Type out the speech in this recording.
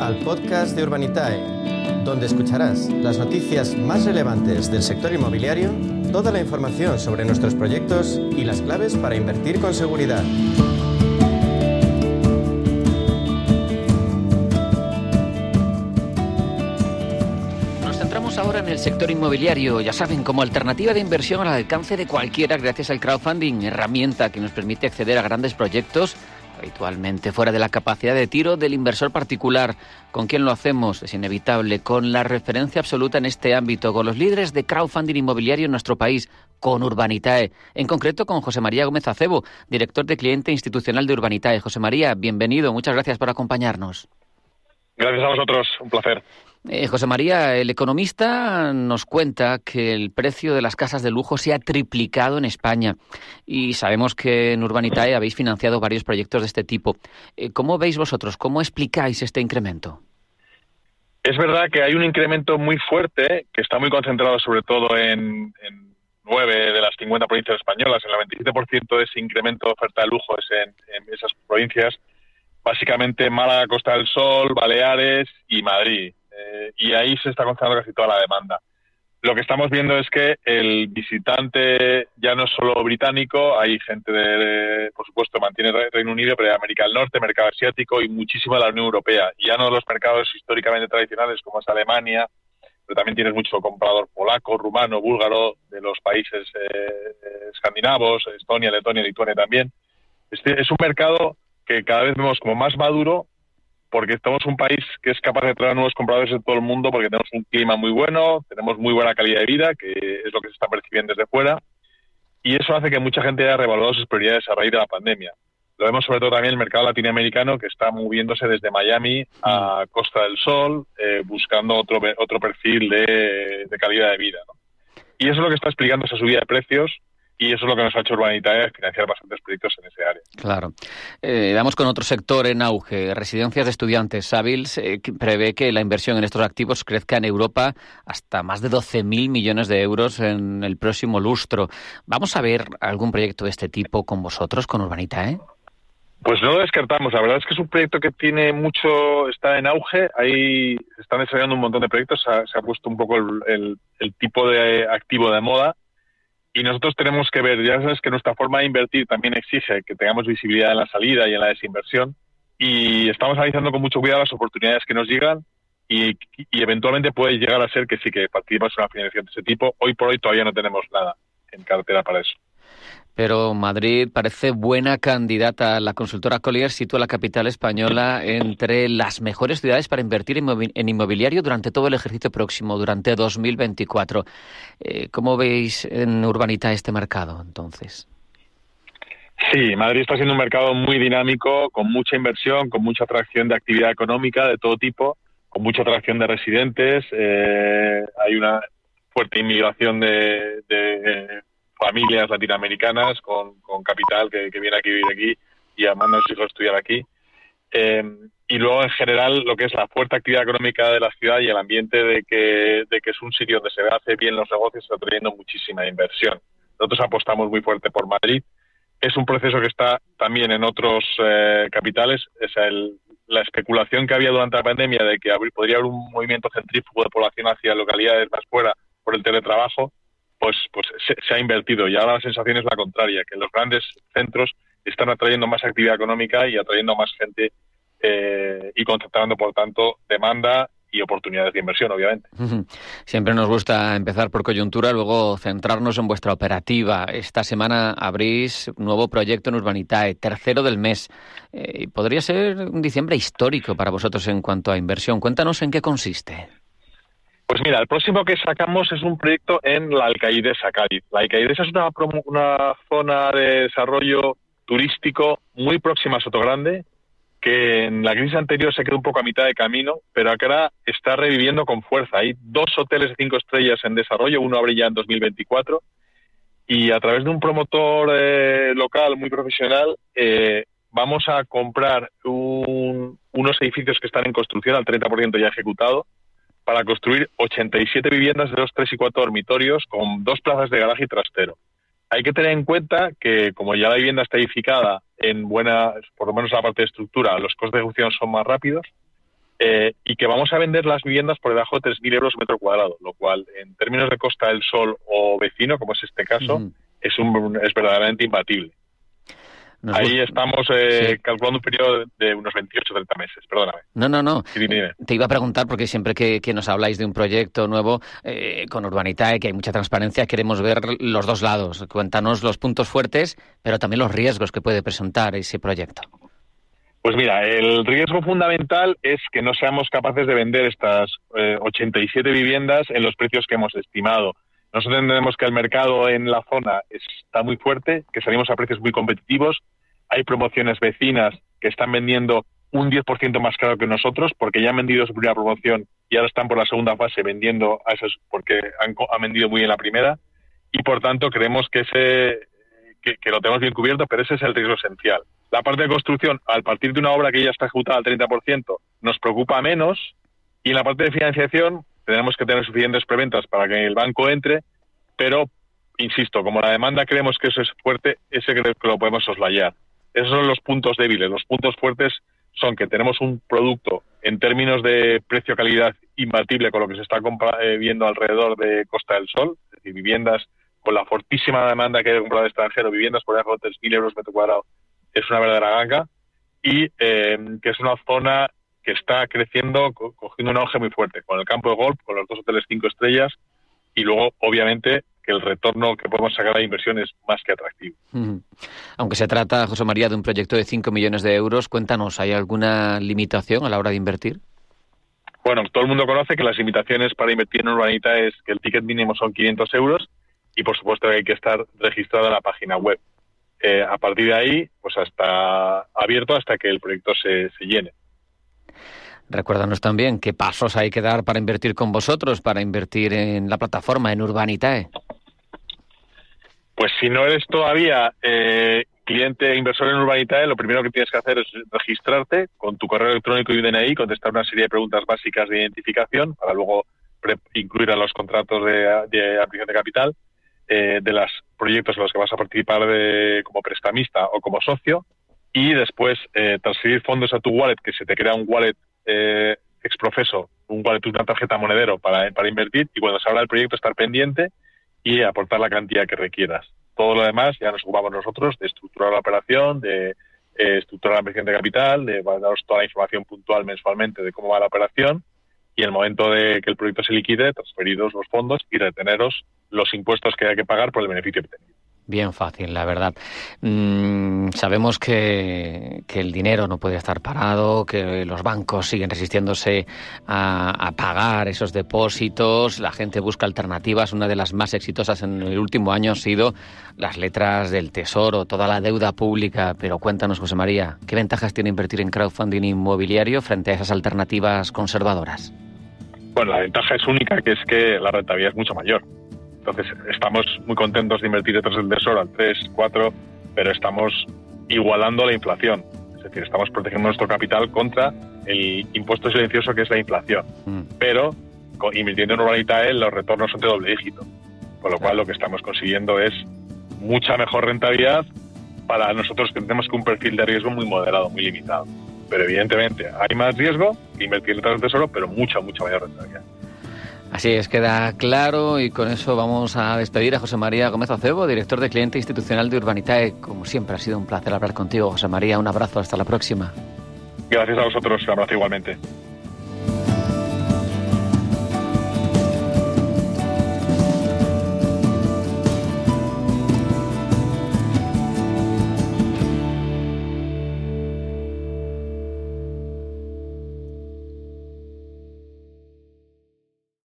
al podcast de Urbanitae, donde escucharás las noticias más relevantes del sector inmobiliario, toda la información sobre nuestros proyectos y las claves para invertir con seguridad. Nos centramos ahora en el sector inmobiliario, ya saben, como alternativa de inversión al alcance de cualquiera gracias al crowdfunding, herramienta que nos permite acceder a grandes proyectos habitualmente fuera de la capacidad de tiro del inversor particular. ¿Con quién lo hacemos? Es inevitable. Con la referencia absoluta en este ámbito, con los líderes de crowdfunding inmobiliario en nuestro país, con Urbanitae. En concreto, con José María Gómez Acebo, director de cliente institucional de Urbanitae. José María, bienvenido. Muchas gracias por acompañarnos. Gracias a vosotros. Un placer. Eh, José María, el economista nos cuenta que el precio de las casas de lujo se ha triplicado en España y sabemos que en Urbanitae habéis financiado varios proyectos de este tipo. Eh, ¿Cómo veis vosotros? ¿Cómo explicáis este incremento? Es verdad que hay un incremento muy fuerte que está muy concentrado sobre todo en, en nueve de las 50 provincias españolas. El 97% de ese incremento de oferta de lujo es en esas provincias, básicamente Málaga, Costa del Sol, Baleares y Madrid y ahí se está concentrando casi toda la demanda. Lo que estamos viendo es que el visitante ya no es solo británico, hay gente de, por supuesto, mantiene Reino Unido, pero de América del Norte, mercado asiático y muchísimo de la Unión Europea. ya no los mercados históricamente tradicionales como es Alemania, pero también tienes mucho comprador polaco, rumano, búlgaro, de los países eh, escandinavos, Estonia, Letonia, Lituania también. Este es un mercado que cada vez vemos como más maduro porque estamos un país que es capaz de traer nuevos compradores de todo el mundo porque tenemos un clima muy bueno, tenemos muy buena calidad de vida, que es lo que se está percibiendo desde fuera, y eso hace que mucha gente haya revaluado sus prioridades a raíz de la pandemia. Lo vemos sobre todo también en el mercado latinoamericano que está moviéndose desde Miami a Costa del Sol, eh, buscando otro, otro perfil de, calidad de vida. Y eso es lo que está explicando esa subida de precios y eso es lo que nos ha hecho Urbanitae, financiar bastantes proyectos en ese área. Claro. Eh, damos con otro sector en auge, residencias de estudiantes. Savils eh, prevé que la inversión en estos activos crezca en Europa hasta más de 12.000 millones de euros en el próximo lustro. ¿Vamos a ver algún proyecto de este tipo con vosotros, con Urbanitae? Pues no lo descartamos. La verdad es que es un proyecto que tiene mucho, está en auge. Ahí se están desarrollando un montón de proyectos. Se ha, puesto un poco el tipo de activo de moda y nosotros tenemos que ver, ya sabes que nuestra forma de invertir también exige que tengamos visibilidad en la salida y en la desinversión. Y estamos analizando con mucho cuidado las oportunidades que nos llegan y, eventualmente puede llegar a ser que sí que participamos en una financiación de ese tipo. Hoy por hoy todavía no tenemos nada en cartera para eso. Pero Madrid parece buena candidata. La consultora Collier sitúa la capital española entre las mejores ciudades para invertir en inmobiliario durante todo el ejercicio próximo, durante 2024. Eh, ¿Cómo veis en Urbanita este mercado entonces? Sí, Madrid está siendo un mercado muy dinámico, con mucha inversión, con mucha atracción de actividad económica de todo tipo, con mucha atracción de residentes. Eh, hay una fuerte inmigración de, de familias latinoamericanas con, capital que, viene aquí vivir aquí y a a sus hijos estudiar aquí. Eh, y luego, en general, lo que es la fuerte actividad económica de la ciudad y el ambiente de que, de que es un sitio donde se hace bien los negocios está trayendo muchísima inversión. Nosotros apostamos muy fuerte por Madrid. Es un proceso que está también en otros eh, capitales. Es la especulación que había durante la pandemia de que podría haber un movimiento centrífugo de población hacia localidades más fuera por el teletrabajo pues, pues se, ha invertido y ahora la sensación es la contraria, que los grandes centros están atrayendo más actividad económica y atrayendo más gente eh, y concentrando, por tanto, demanda y oportunidades de inversión, obviamente. Siempre nos gusta empezar por coyuntura, luego centrarnos en vuestra operativa. Esta semana abrís nuevo proyecto en Urbanitae, tercero del mes. Eh, podría ser un diciembre histórico para vosotros en cuanto a inversión. Cuéntanos en qué consiste. Pues mira, el próximo que sacamos es un proyecto en la Alcaidesa, Cádiz. La Alcaidesa es una, una zona de desarrollo turístico muy próxima a Sotogrande, que en la crisis anterior se quedó un poco a mitad de camino, pero ahora está reviviendo con fuerza. Hay dos hoteles de cinco estrellas en desarrollo, uno abre ya en 2024, y a través de un promotor eh, local muy profesional eh, vamos a comprar unos edificios que están en construcción al 30% ya ejecutado, para construir 87 viviendas de dos, tres y cuatro dormitorios con dos plazas de garaje y trastero. Hay que tener en cuenta que, como ya la vivienda está edificada en buena, por lo menos la parte de estructura, los costes de ejecución son más rápidos eh, y que vamos a vender las viviendas por debajo de 3.000 euros metro cuadrado, lo cual en términos de Costa del Sol o vecino, como es este caso, es, un, es verdaderamente imbatible. Ahí estamos eh, calculando un periodo de unos 28 o 30 meses, perdóname. No, no, no. Te iba a preguntar, porque siempre que, nos habláis de un proyecto nuevo eh, con Urbanitae, que hay mucha transparencia, queremos ver los dos lados. Cuéntanos los puntos fuertes, pero también los riesgos que puede presentar ese proyecto. Pues mira, el riesgo fundamental es que no seamos capaces de vender estas 87 eh, viviendas en los precios que hemos estimado. Nosotros entendemos que el mercado en la zona está muy fuerte, que salimos a precios muy competitivos. Hay promociones vecinas que están vendiendo un 10% más caro que nosotros porque ya han vendido su primera promoción y ahora están por la segunda fase vendiendo a esos porque han, vendido muy en la primera. Y por tanto creemos que ese que, lo tenemos bien cubierto, pero ese es el riesgo esencial. La parte de construcción, al partir de una obra que ya está ejecutada al 30%, nos preocupa menos. Y en la parte de financiación, tenemos que tener suficientes preventas para que el banco entre, pero, insisto, como la demanda creemos que eso es fuerte, ese creo que lo podemos soslayar. Esos son los puntos débiles. Los puntos fuertes son que tenemos un producto en términos de precio-calidad imbatible con lo que se está eh, viendo alrededor de Costa del Sol, es decir, viviendas con la fortísima demanda que hay de comprar de extranjero, viviendas por debajo de 3.000 euros metro cuadrado, es una verdadera ganga y eh, que es una zona que está creciendo, cogiendo un auge muy fuerte, con el campo de golf, con los dos hoteles cinco estrellas y luego, obviamente, que el retorno que podemos sacar a la inversión es más que atractivo. Aunque se trata, José María, de un proyecto de 5 millones de euros, cuéntanos, ¿hay alguna limitación a la hora de invertir? Bueno, todo el mundo conoce que las limitaciones para invertir en Urbanita es que el ticket mínimo son 500 euros y, por supuesto, hay que estar registrado en la página web. Eh, a partir de ahí, pues hasta abierto hasta que el proyecto se, se llene. Recuérdanos también qué pasos hay que dar para invertir con vosotros, para invertir en la plataforma, en Urbanitae. Pues si no eres todavía eh, cliente inversor en Urbanitae, lo primero que tienes que hacer es registrarte con tu correo electrónico y DNI, contestar una serie de preguntas básicas de identificación para luego incluir a los contratos de, de aplicación de capital eh, de los proyectos en los que vas a participar de, como prestamista o como socio y después eh, transferir fondos a tu wallet, que se te crea un wallet eh, exprofeso un wallet, una tarjeta monedero para, para invertir y cuando se habla del proyecto estar pendiente y aportar la cantidad que requieras. Todo lo demás ya nos ocupamos nosotros de estructurar la operación, de eh, estructurar la inversión de capital, de daros toda la información puntual mensualmente de cómo va la operación y en el momento de que el proyecto se liquide, transferidos los fondos y reteneros los impuestos que hay que pagar por el beneficio obtenido. Bien fácil, la verdad. Mm, sabemos que, el dinero no puede estar parado, que los bancos siguen resistiéndose a, pagar esos depósitos, la gente busca alternativas. Una de las más exitosas en el último año han sido las letras del Tesoro, toda la deuda pública. Pero cuéntanos, José María, ¿qué ventajas tiene invertir en crowdfunding inmobiliario frente a esas alternativas conservadoras? Bueno, la ventaja es única, que es que la rentabilidad es mucho mayor entonces, estamos muy contentos de invertir detrás del Tesoro al 3, 4, pero estamos igualando la inflación. Es decir, estamos protegiendo nuestro capital contra el impuesto silencioso que es la inflación. Mm. Pero invirtiendo en Urbanitae los retornos son de doble dígito. Con lo cual lo que estamos consiguiendo es mucha mejor rentabilidad para nosotros que tenemos un perfil de riesgo muy moderado, muy limitado. Pero evidentemente hay más riesgo que invertir detrás del tesoro, pero mucha, mucha mayor rentabilidad. Así es, queda claro y con eso vamos a despedir a José María Gómez Acebo, director de cliente institucional de Urbanitae. Como siempre, ha sido un placer hablar contigo, José María. Un abrazo, hasta la próxima. Gracias a vosotros, un abrazo igualmente.